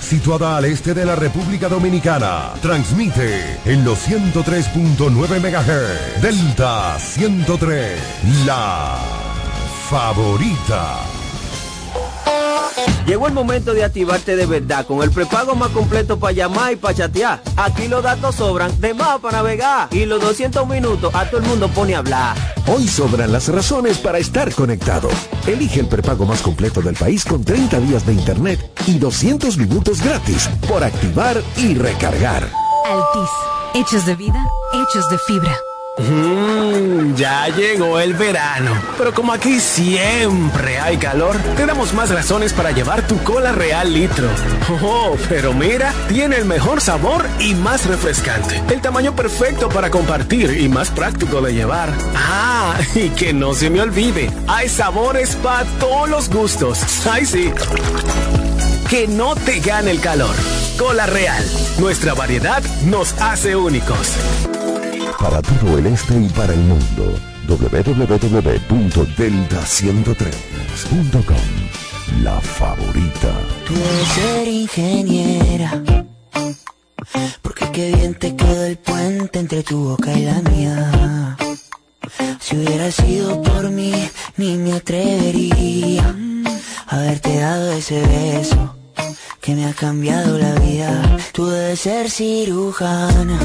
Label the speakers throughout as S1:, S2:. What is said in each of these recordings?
S1: situada al este de la República Dominicana, transmite en los 103.9 MHz, Delta 103, la favorita.
S2: Llegó el momento de activarte de verdad con el prepago más completo para llamar y para chatear. Aquí los datos sobran, de más para navegar. Y los 200 minutos a todo el mundo pone a hablar.
S3: Hoy sobran las razones para estar conectado. Elige el prepago más completo del país con 30 días de internet y 200 minutos gratis por activar y recargar.
S4: Altis, hechos de vida, hechos de fibra.
S5: Mmm, ya llegó el verano. Pero como aquí siempre hay calor, te damos más razones para llevar tu cola real litro. Oh, pero mira, tiene el mejor sabor y más refrescante. El tamaño perfecto para compartir y más práctico de llevar. Ah, y que no se me olvide, hay sabores para todos los gustos. Ay, sí. Que no te gane el calor. Cola real. Nuestra variedad nos hace únicos.
S3: Para todo el este y para el mundo, www.delta103.com. La favorita.
S6: Tú debes ser ingeniera. Porque qué bien te quedó el puente entre tu boca y la mía. Si hubiera sido por mí, ni me atrevería a haberte dado ese beso que me ha cambiado la vida. Tú debes ser cirujana.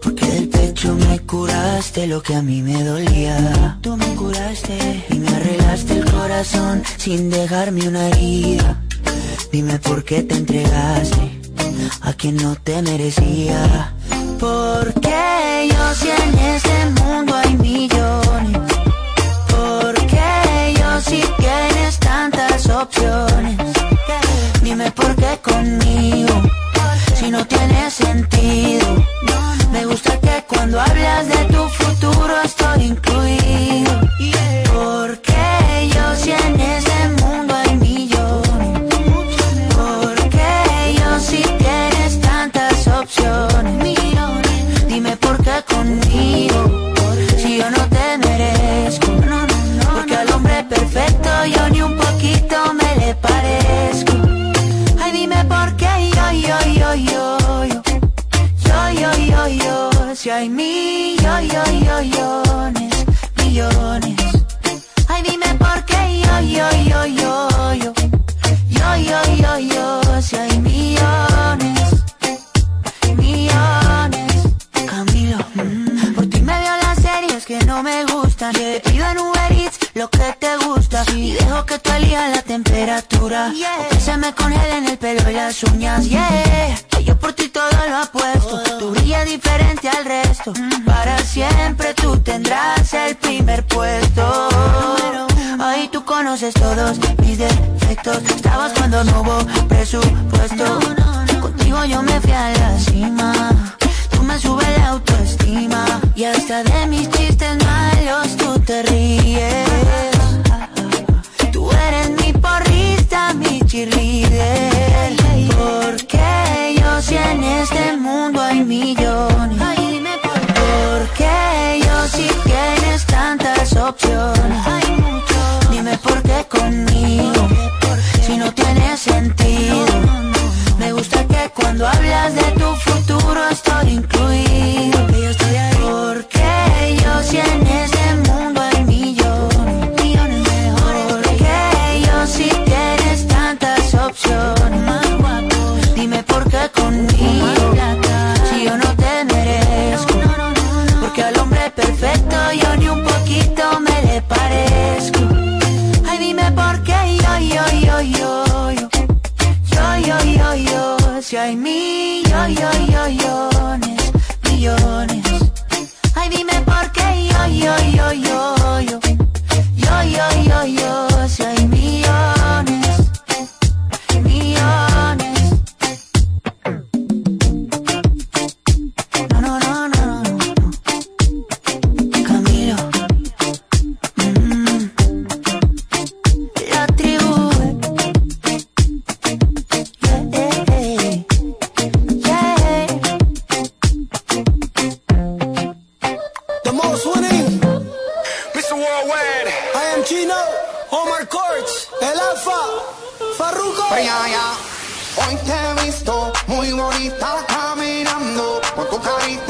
S6: Porque del pecho me curaste lo que a mí me dolía. Tú me curaste y me arreglaste el corazón sin dejarme una herida. Dime por qué te entregaste a quien no te merecía. Porque yo si en este mundo hay millones. Si no tiene sentido. Me gusta que cuando hablas de tu futuro estoy incluido. Hay millones, millones. Ay, dime por qué yo, yo, yo, yo, yo. Yo, yo, yo, yo. Si hay millones, millones. Camilo, mm, por ti me veo las series que no me gustan. Te pido en Uber Eats lo que te gusta. Y dejo que tú elijas la temperatura. O que se me congelen el pelo y las uñas, yeah. Resto. Para siempre tú tendrás el primer puesto. Ahí tú conoces todos mis defectos. Estabas cuando no hubo presupuesto. Contigo yo me fui a la cima. Tú me subes la autoestima. Y hasta de mis chistes malos tú te ríes. Tú eres mi porrista, mi cheerleader. Porque yo si en este mundo hay millones. Si tienes tantas opciones. Dime por qué conmigo. Si no tiene sentido. Me gusta que cuando hablas de tu futuro estoy incluido.
S7: priaya.
S8: Hoy te he visto muy bonita caminando con tu carita.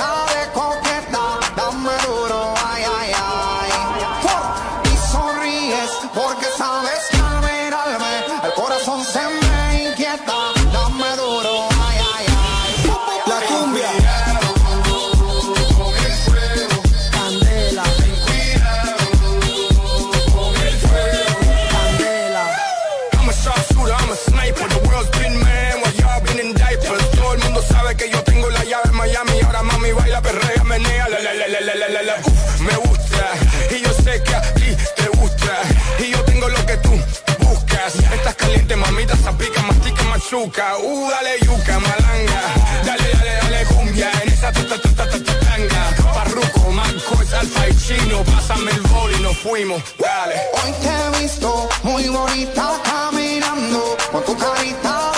S9: Machuca. Uh, dale yuca, malanga. Dale, dale, dale cumbia. En esa ta, ta, ta, ta, ta, ta, tanga. Farruko, Marco, Alfa y Chino. Pásame el bol y nos fuimos. Dale.
S8: Hoy te he visto muy bonita caminando con tu carita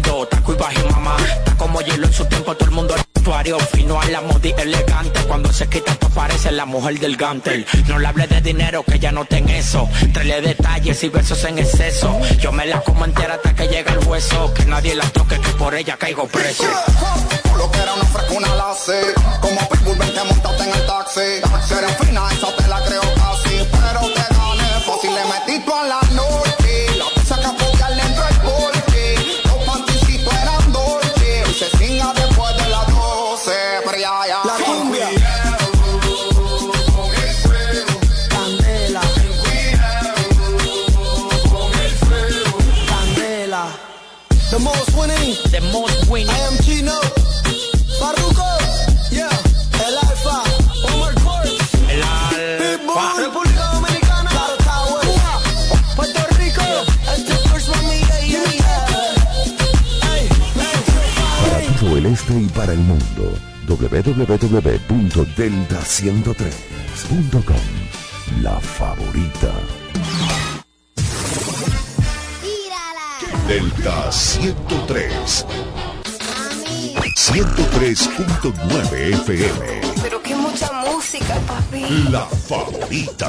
S10: taco y bajo y mamá. Está como hielo en su tiempo, todo el mundo es vestuario fino a la modi elegante. Cuando se quita esto parece la mujer del gantel. No le hable de dinero, que ya no ten eso. Trele detalles y besos en exceso. Yo me la como entera hasta que llega el hueso. Que nadie la toque, que por ella caigo preso.
S8: Lo que era una frescuna la sé, como Pitbull vente montate en el taxi. Si eres fina, esa te la creo casi, pero te gané fácil, le metí a la norte.
S10: Este
S1: y para el mundo. www.delta103.com La favorita. Delta 103. 103.9 FM.
S11: Pero que mucha música, papi.
S1: La favorita.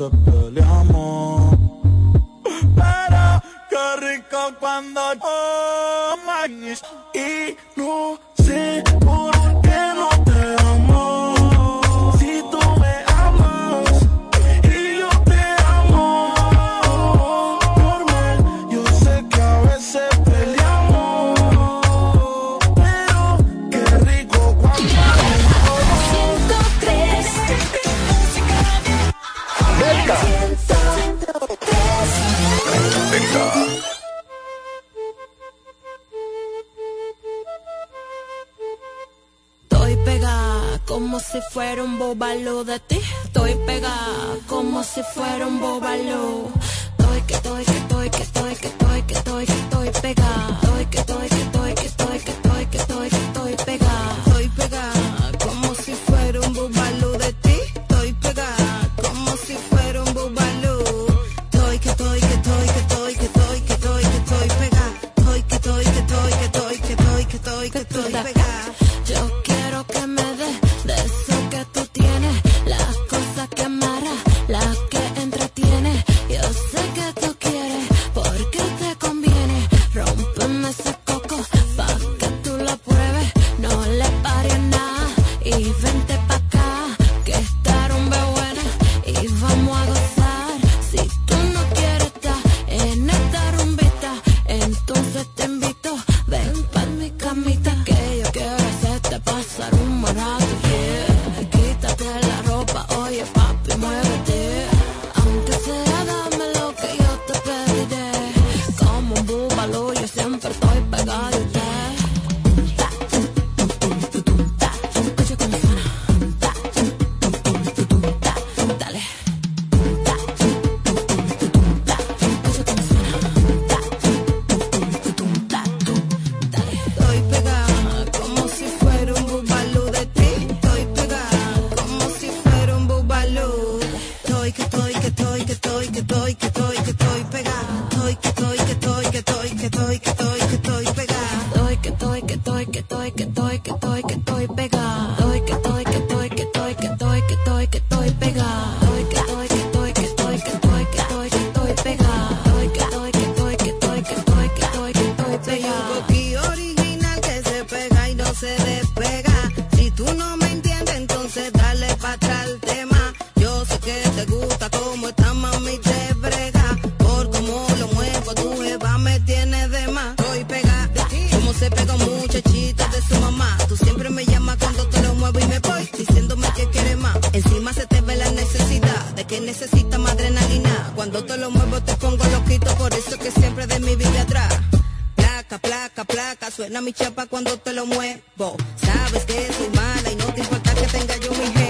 S12: The. de mi
S13: vida atrás. Placa, placa, placa, suena mi chapa cuando te lo muevo. Sabes que soy mala y no te importa que tenga yo mi
S14: jefe.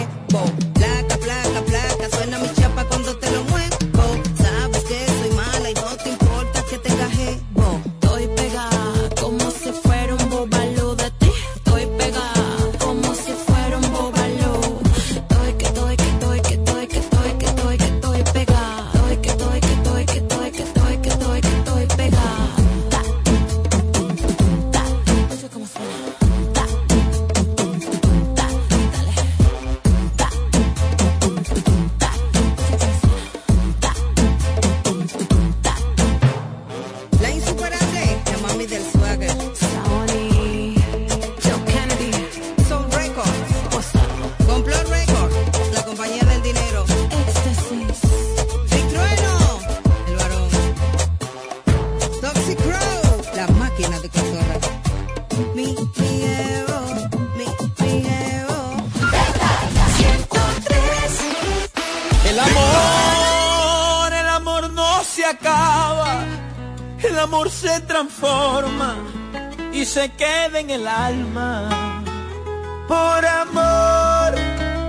S14: en el alma. Por amor,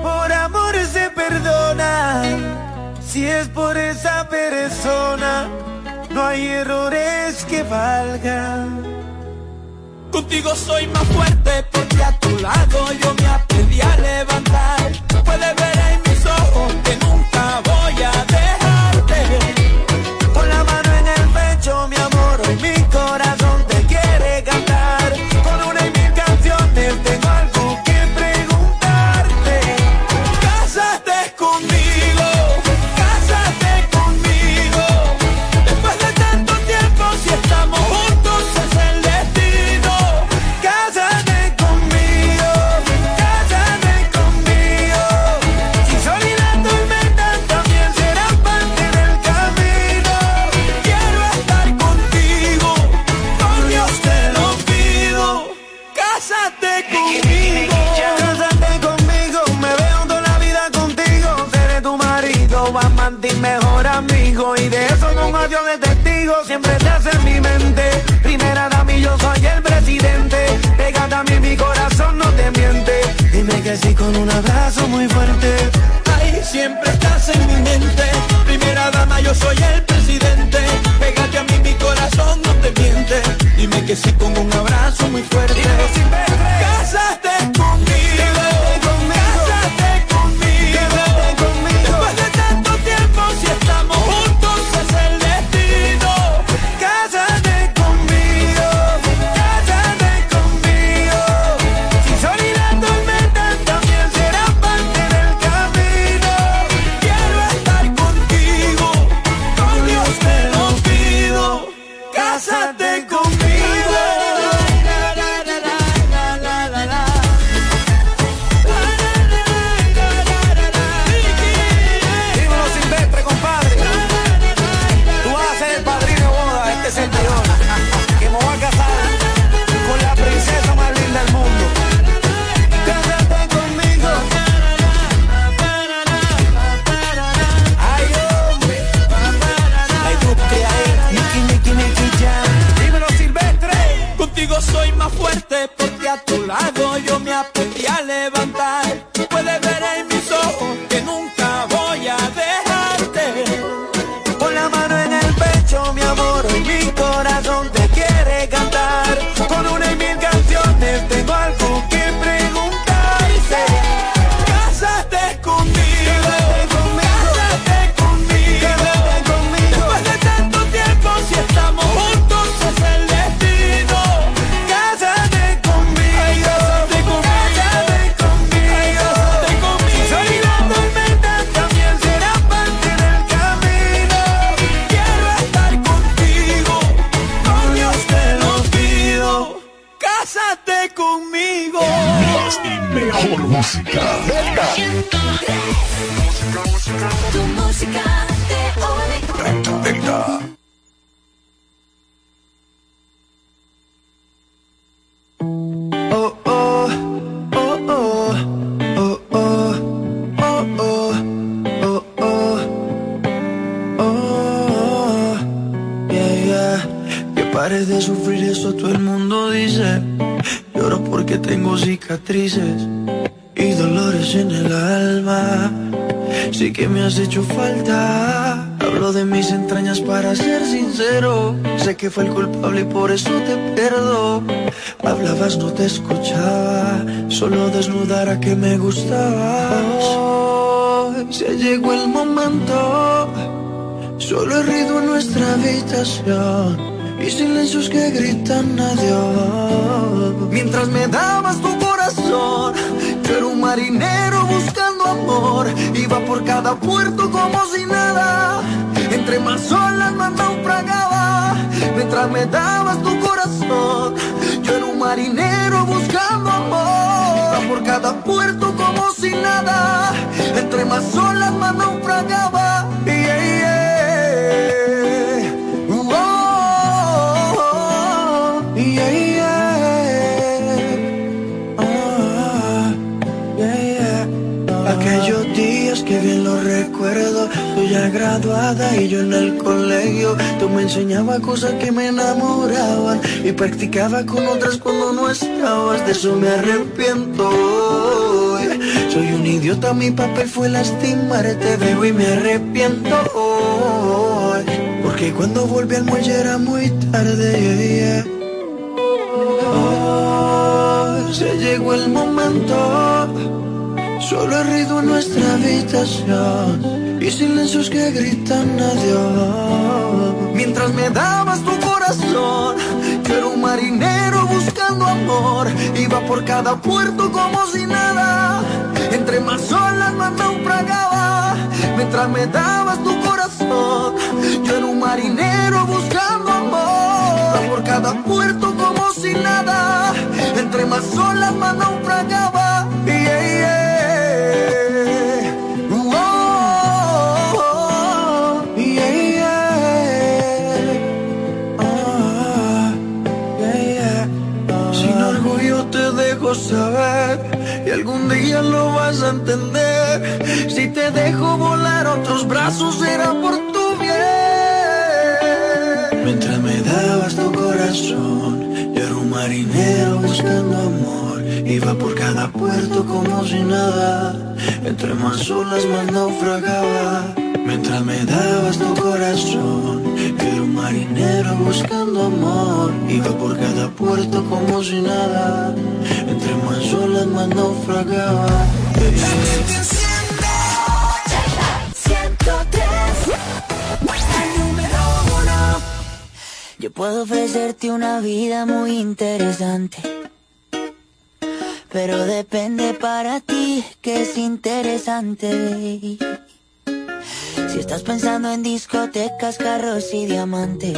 S14: por amor se perdona. Si es por esa persona, no hay errores que valgan. Contigo soy más fuerte porque a tu lado yo me y silencios que gritan adiós. Mientras me dabas tu corazón, yo era un marinero buscando amor. Iba por cada puerto como si nada, entre más olas más naufragaba. Mientras me dabas tu corazón, yo era un marinero buscando amor. Iba por cada puerto como si nada, entre más olas más naufragaba. graduada
S15: y yo en el colegio. Tú me enseñabas cosas que me enamoraban y practicaba con otras cuando no estabas. De eso me arrepiento hoy. Soy un idiota, mi papel fue lastimarte, veo y me arrepiento hoy. Porque cuando volví al muelle era muy tarde. Se llegó el momento. Solo he ruido en nuestra habitación y silencios que gritan adiós. Mientras me dabas tu corazón, yo era un marinero buscando amor. Iba por cada puerto como si nada. Entre más olas más naufragaba. Mientras me dabas tu corazón, yo era un marinero buscando amor. Iba por cada puerto como si nada. Entre más olas más naufragaba. Yeah, yeah. Y algún día lo vas a entender. Si te dejo volar otros brazos será por tu bien. Mientras me dabas tu corazón, yo era un marinero buscando amor. Iba por cada puerto como si nada. Entre más olas más naufragaba. Mientras me dabas tu corazón, yo era un marinero buscando amor. Iba por cada puerto como si nada. Entre más más.
S6: Yo puedo ofrecerte una vida muy interesante. Pero depende para ti que es interesante. Si estás pensando en discotecas, carros y diamantes.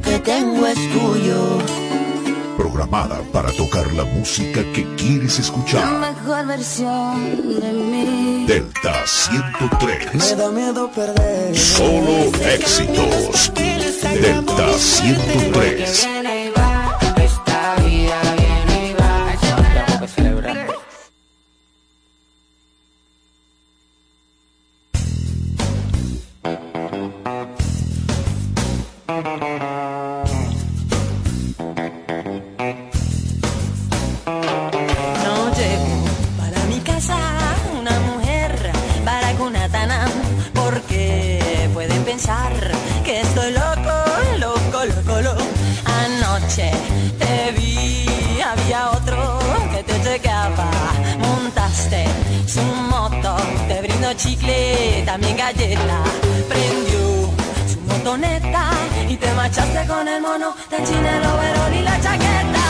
S6: que tengo es tuyo.
S1: Programada para tocar la música que quieres escuchar.
S16: La mejor versión de mí.
S1: Delta 103.
S17: Me da miedo perder.
S1: Solo éxitos. Delta 103.
S18: chicle, también galleta. Prendió su motoneta y te machaste con el mono de China, el overol y la chaqueta.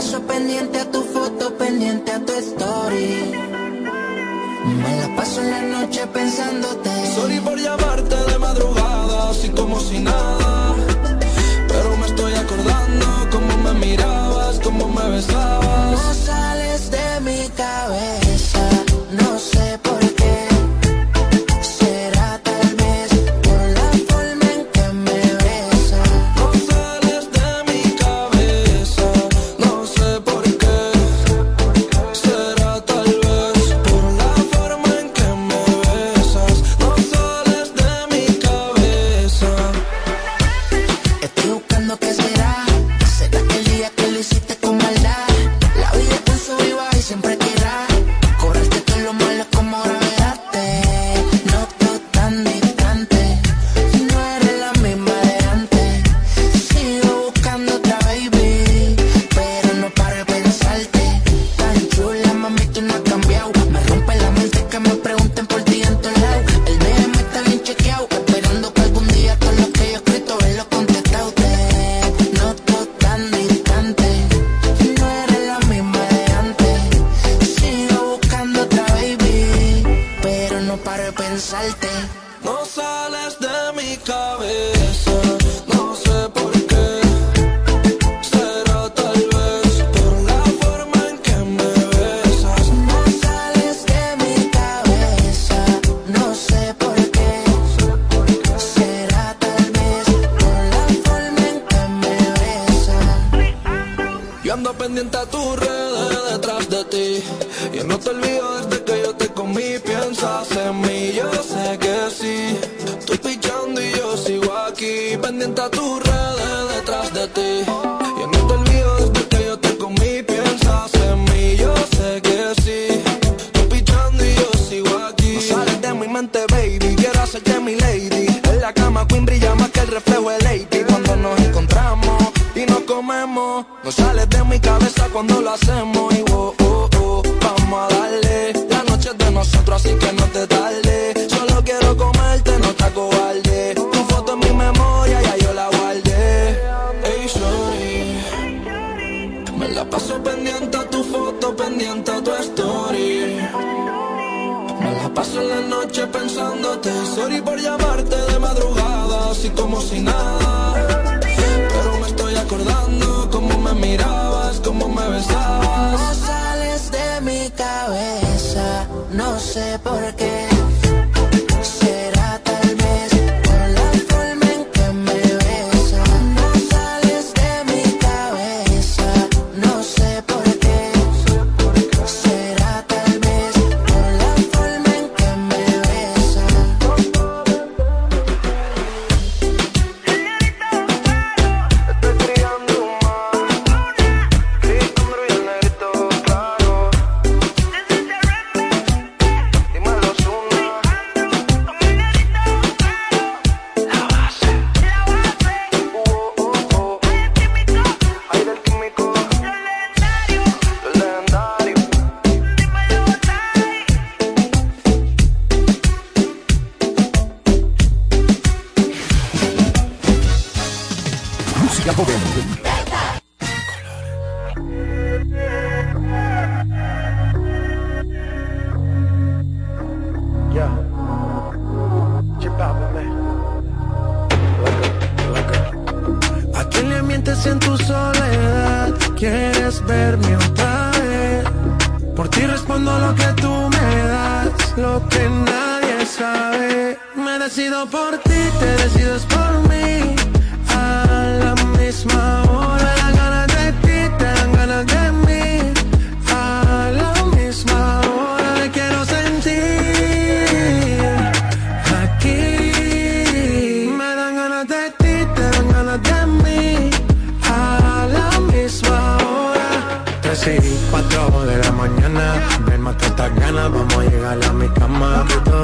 S19: paso pendiente a tu foto, pendiente a tu story. Me la paso en la noche pensándote.
S20: Sorry
S19: por
S20: llamar. Desde que yo te comí. Piensas en mí, yo sé que sí. Estoy pichando y yo sigo aquí. Pendiente a tus redes detrás de ti. Yo no te olvido desde que yo te comí. Piensas en mí, yo sé que sí. Estoy pichando y yo sigo aquí. No sales de mi mente, baby. Quiero hacerte mi lady. En la cama, Queen brilla más que el reflejo de Lady. Cuando nos encontramos y nos comemos, no sales de mi cabeza cuando lo hacemos. Así que no te tarde. Solo quiero comerte, no te acobarde. Tu foto en mi memoria, ya yo la guardé. Ey, sorry. Me la paso pendiente a tu foto, pendiente a tu story. Me la paso en la noche pensándote. Sorry por llamarte de madrugada, así como si nada. Decido por ti, te decides por mí. A la misma hora, dan ganas de ti, te dan ganas de mí. A la misma hora, te quiero sentir. Aquí me dan ganas de ti, te dan ganas de mí. A la misma hora.
S14: Tres y cuatro de la mañana. Ven, mata estas ganas, vamos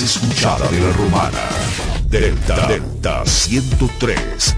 S12: Escuchada de la romana. Delta, Delta 103.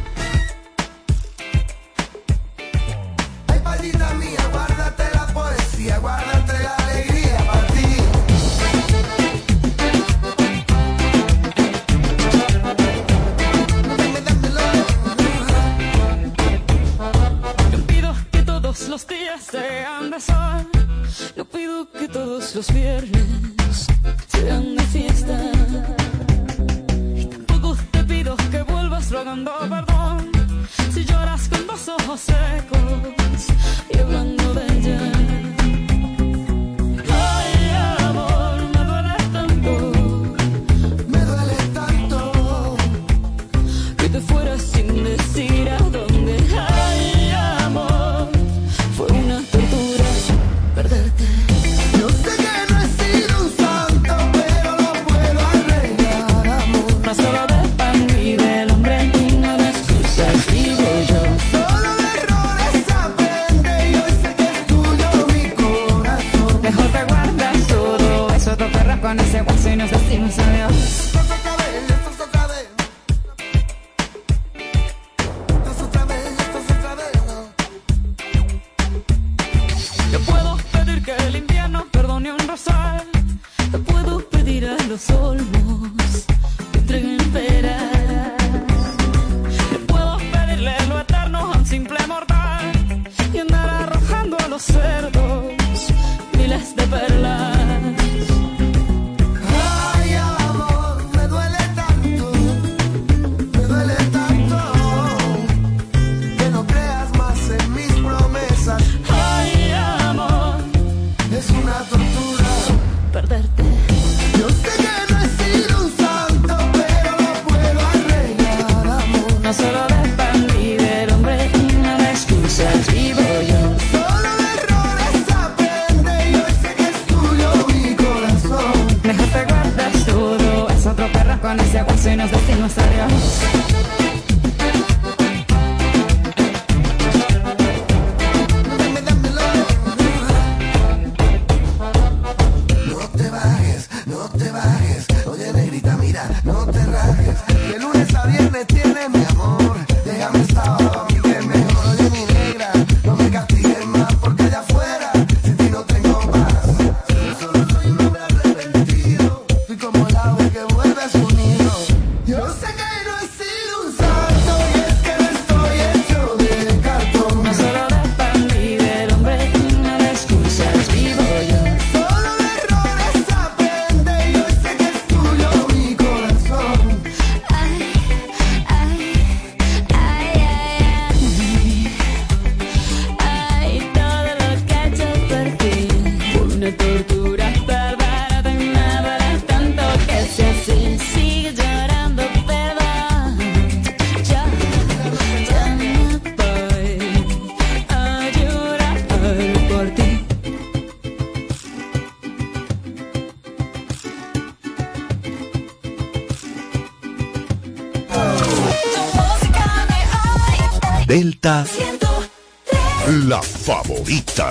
S1: Favorita.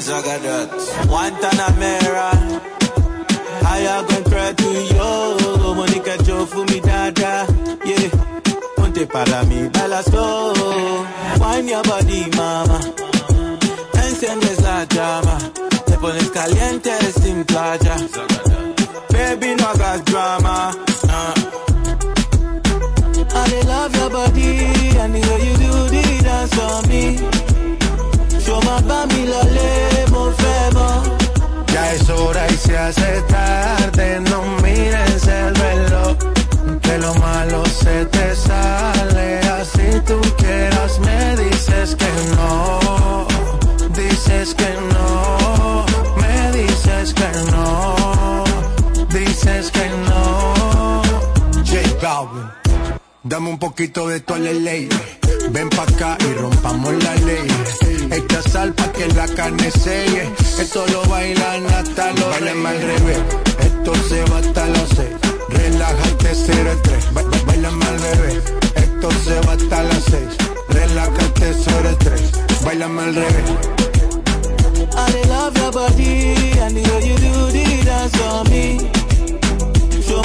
S21: Zagadot. Guantanamera. You gonna cry to yo? Monica Joe for me dada. Yeah. Ponte para mí, baila slow. Wine your body, mama. Enciendes la llama. Te pones caliente sin playa. Baby, no hagas drama. Uh. I love your body and the way you do the dance on me. Yo más pa' mi lole, mo fẹ́ mọ́.
S14: Ya es hora y se hace tarde, no mires el reloj, que lo malo se te sale, así tú quieras me dices que no, dices que no, me dices que no, dices que no. J Balvin, dame un poquito de tu ley. Ven pa' acá y rompamos la ley. Echa sal pa' que la carne selle. Esto lo bailan hasta los Bailen al revés. Esto se va hasta las seis. Relájate, cero el tres. Ba- ba- al revés. Esto se va hasta las seis. Relájate, cero el tres. Báilame al revés.
S21: I love your body and the way you do the dance on me.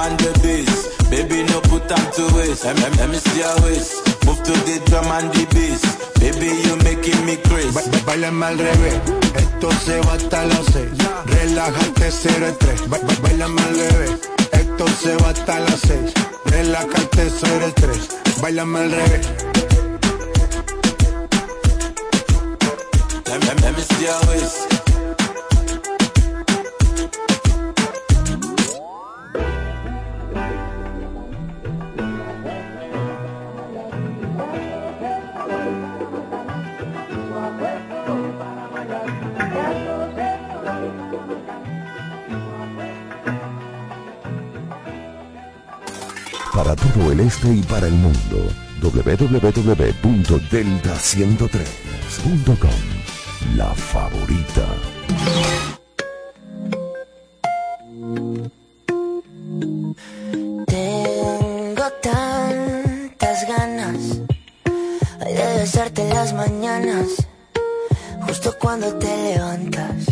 S21: and the bass. Baby, no put time to waste. Let me, see your waist. Move to the drum and the bass. Baby, you making me crazy.
S22: Ba bailame al revés. Esto se va hasta las seis. Relájate, cero estrés. Ba ba bailame al revés. Esto se va hasta las seis. Relájate, cero estrés. Bailame al revés.
S21: Let me see your waist.
S1: este y para el mundo. www.delta103.com La favorita.
S6: Tengo tantas ganas de besarte en las mañanas, justo cuando te levantas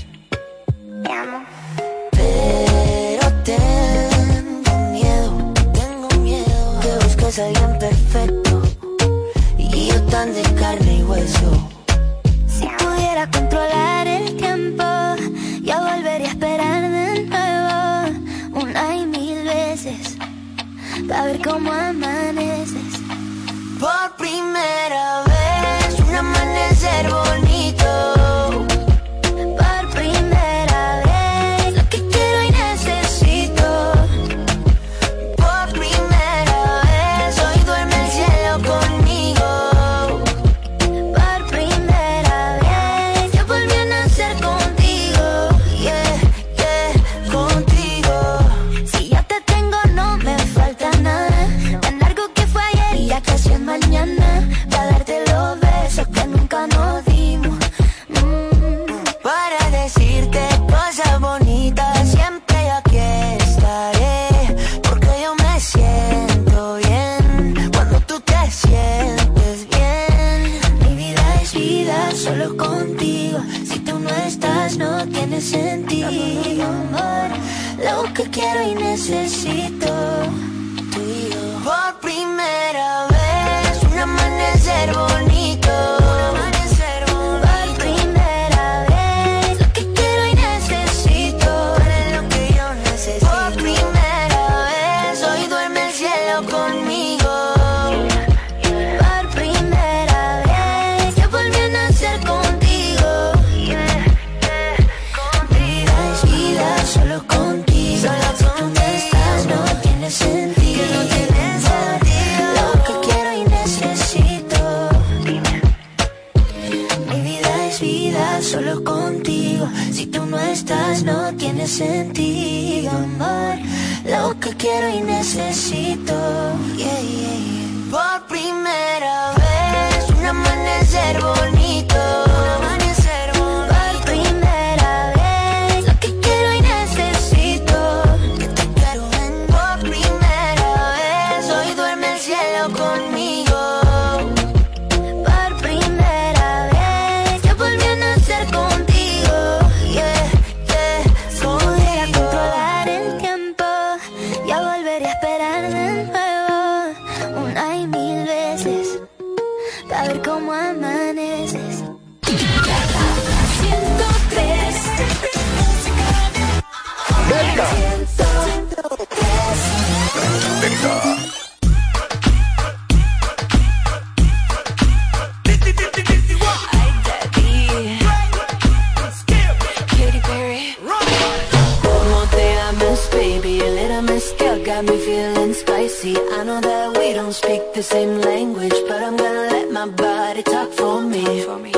S23: the same language, but I'm gonna let my body talk for me. For me.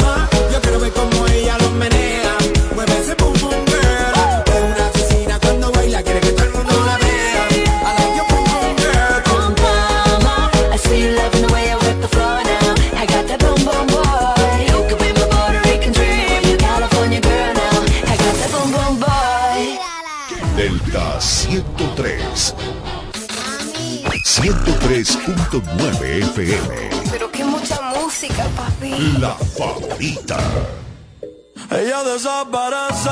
S12: FM.
S11: Pero que mucha música, papi.
S12: La favorita.
S24: Ella desaparece,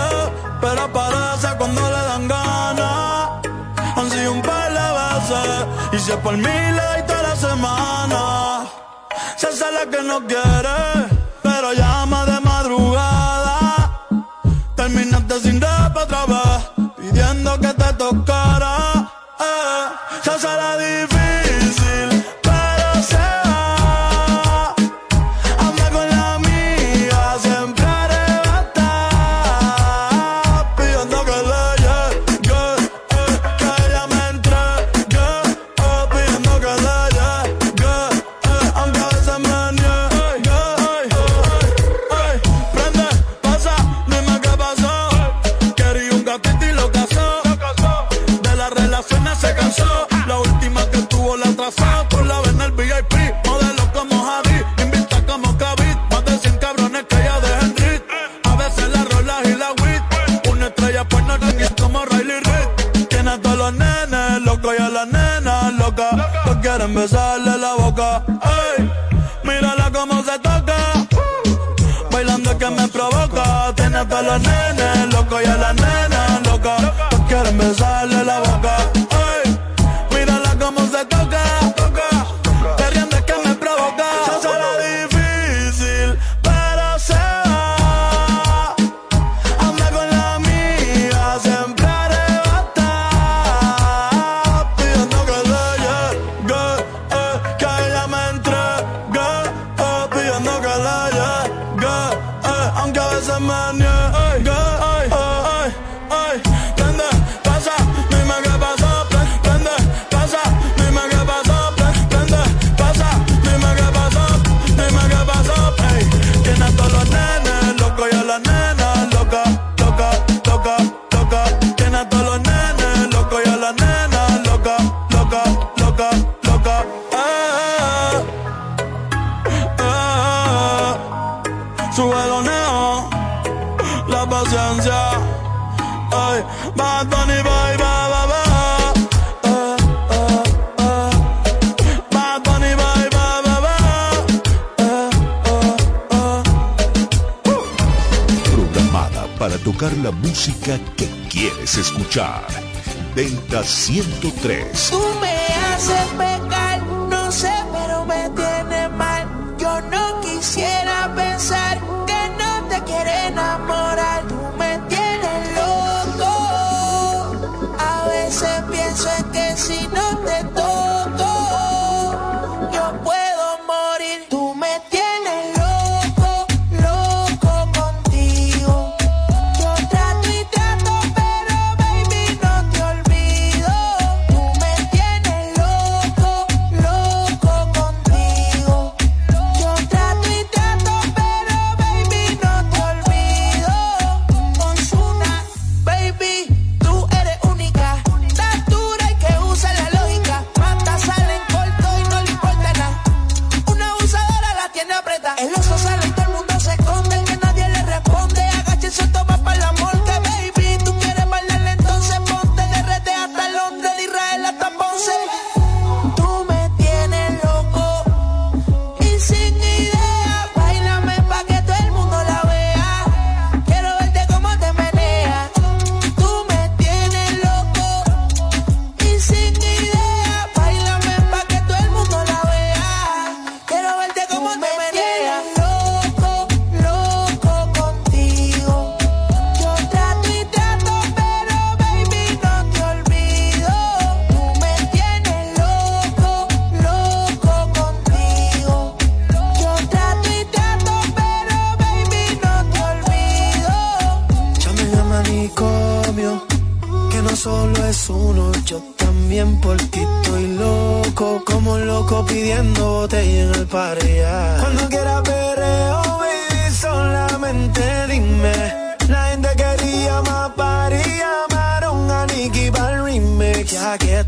S24: pero aparece cuando le dan ganas. Han sido un par de veces, y se por mí le toda la semana. Se hace la que no quiere
S12: puedes escuchar Delta 103.
S25: Tú me haces pecar.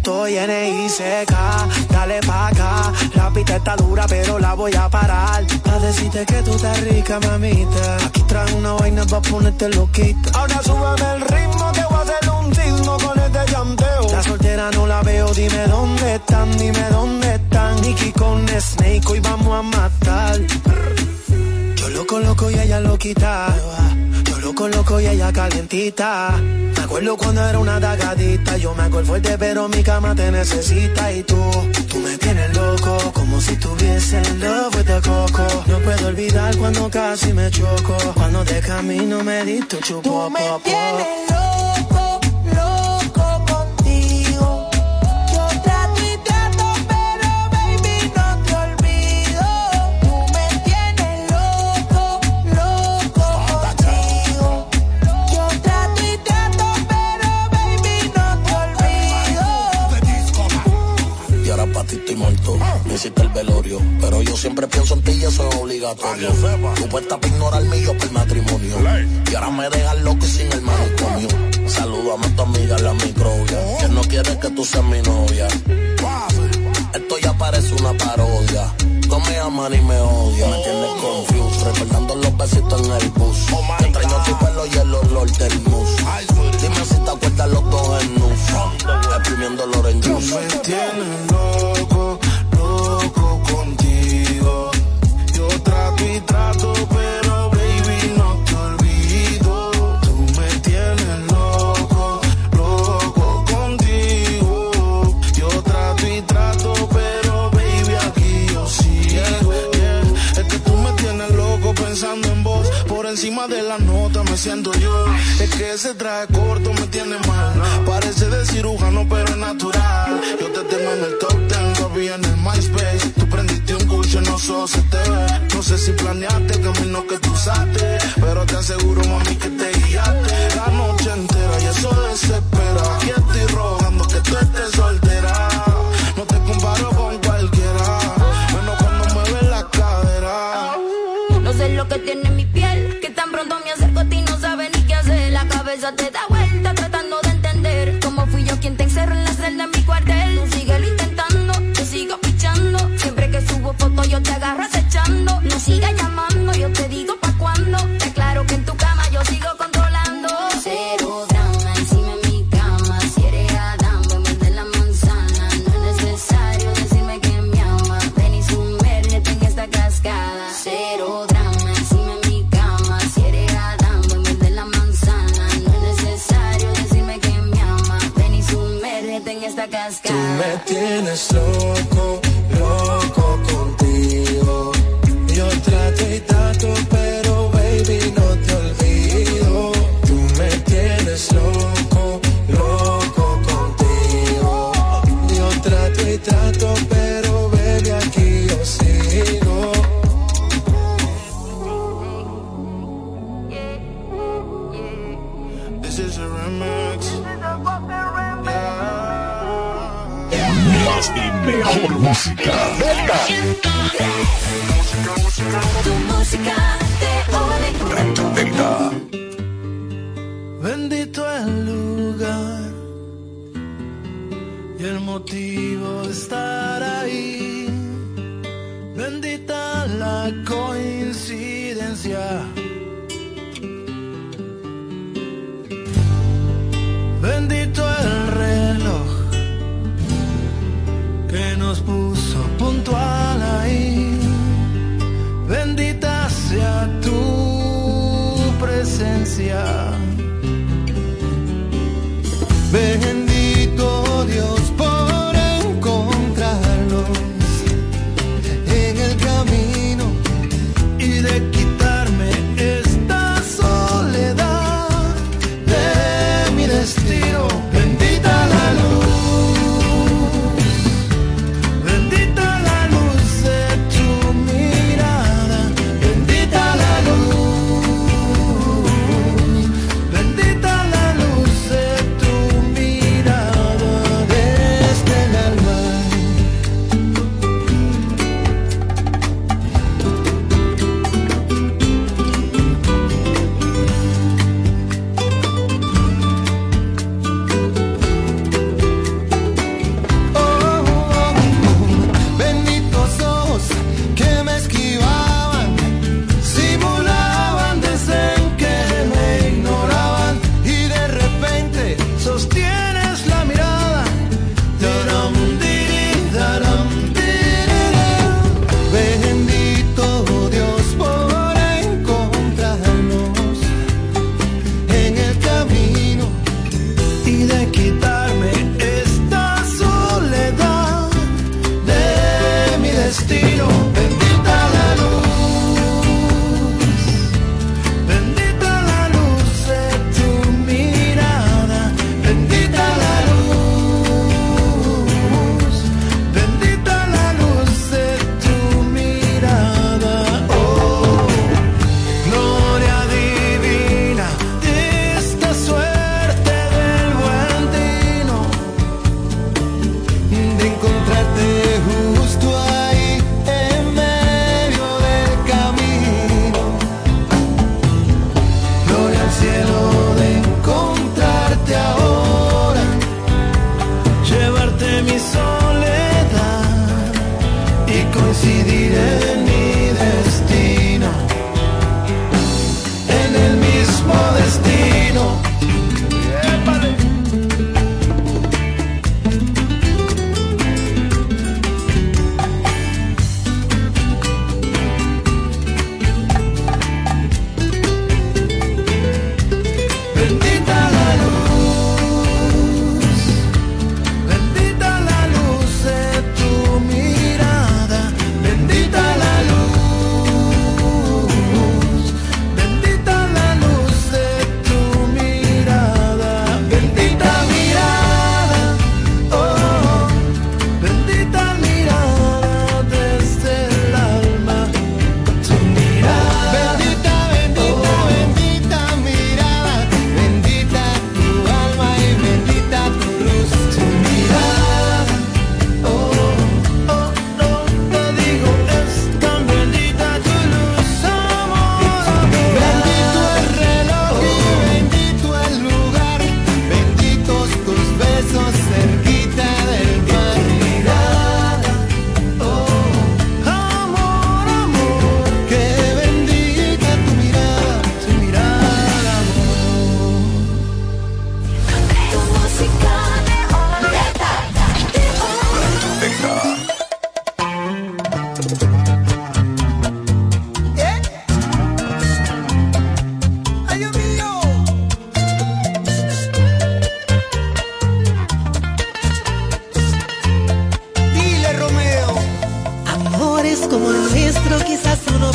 S14: Estoy en ICK, dale pa' acá. La pista está dura, pero la voy a parar. Pa' decirte que tú estás rica, mamita. Aquí trae una vaina pa' ponerte loquita. Ahora súbeme el ritmo que voy a hacer un ritmo con este llanteo. La soltera no la veo, dime dónde están, dime dónde están. Nicky con Snake, hoy vamos a matar. Yo loco, loco y ella loquita. Yo loco, loco y ella calientita. Me acuerdo cuando era una dagadita. Yo me acuerdo fuerte, pero mi cama te necesita. Y tú, tú me tienes loco, como si tuviese en love with the coco. No puedo olvidar cuando casi me choco. Cuando de camino me diste un chupo,
S25: Tú me
S14: po, po.
S25: tienes loco,
S26: hiciste el velorio. Pero yo siempre pienso en ti y eso es obligatorio. Tú puestas para ignorarme y yo por el matrimonio. Y ahora me dejas loco y sin el manicomio. Salúdame a tu amiga la microbia. Que no quiere que tú seas mi novia. Esto ya parece una parodia. No me aman y me odian. Me tienes confused. Recordando los besitos en el bus. Te extraño tu pelo y el olor del mousse. Dime si te acuerdas los dos en nus. Exprimiendo el orange juice.
S27: me tienes loco, loco contigo. Yo trato y trato, pero baby, no te olvido. Tú me tienes loco, loco contigo. Yo trato y trato, pero baby, aquí yo sigo. Es que tú me tienes loco pensando en vos. Por encima de la nota me siento yo. Es que ese traje corto me tiene mal. Parece de cirujano, pero es natural. Yo te tengo en el top 10 vi en el MySpace. Tú prendiste un cucho, no sos se te ve. No sé si planeaste el camino que tú usaste, pero te aseguro, mami, que te guiaste. La noche entera y eso desespera. Aquí estoy rogando que tú estés
S14: soltero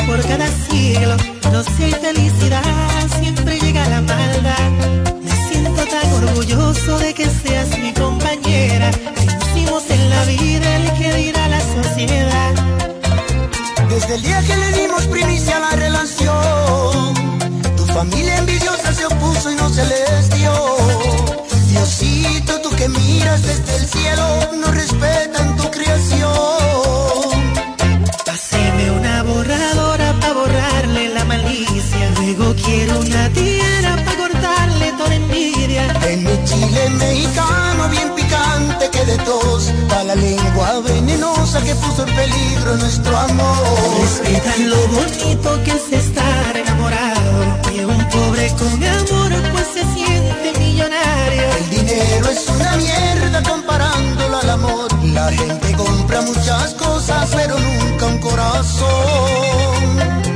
S14: por
S28: cada siglo. No hay felicidad, siempre llega la maldad. Me siento tan orgulloso de que seas mi compañera. Vencimos en la vida el que dirá la sociedad.
S25: Desde el día que le dimos primicia a la relación, tu familia envidiosa se opuso y no se les dio. Diosito, tú que miras desde el cielo, puso en peligro nuestro amor.
S28: Respetan lo bonito que es estar enamorado. Y un pobre con amor pues se siente millonario.
S25: El dinero es una mierda comparándolo al amor. La gente compra muchas cosas pero nunca un corazón.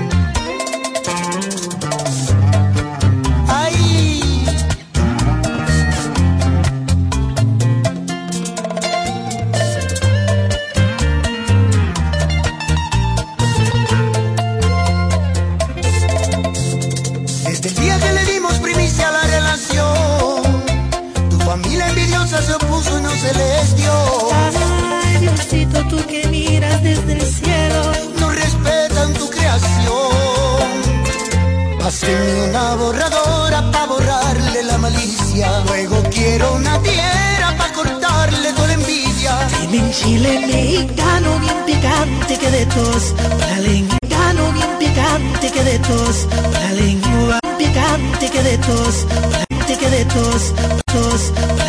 S28: Chile mexicano bien picante que de tos. La lengua bien picante que de tos. La lengua picante que de tos. Picante que de tos.